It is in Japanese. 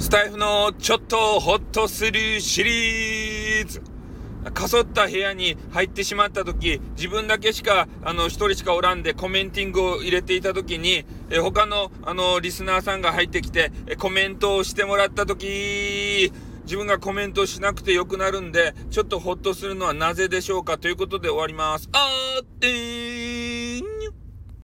スタイフのちょっとホッとするシリーズ。かそった部屋に入ってしまった時、自分だけしか、あの、一人しかおらんでコメンティングを入れていた時に、え他の、あの、リスナーさんが入ってきて、えコメントをしてもらった時、自分がコメントしなくてよくなるんで、ちょっとホッとするのはなぜでしょうかということで終わります。あーって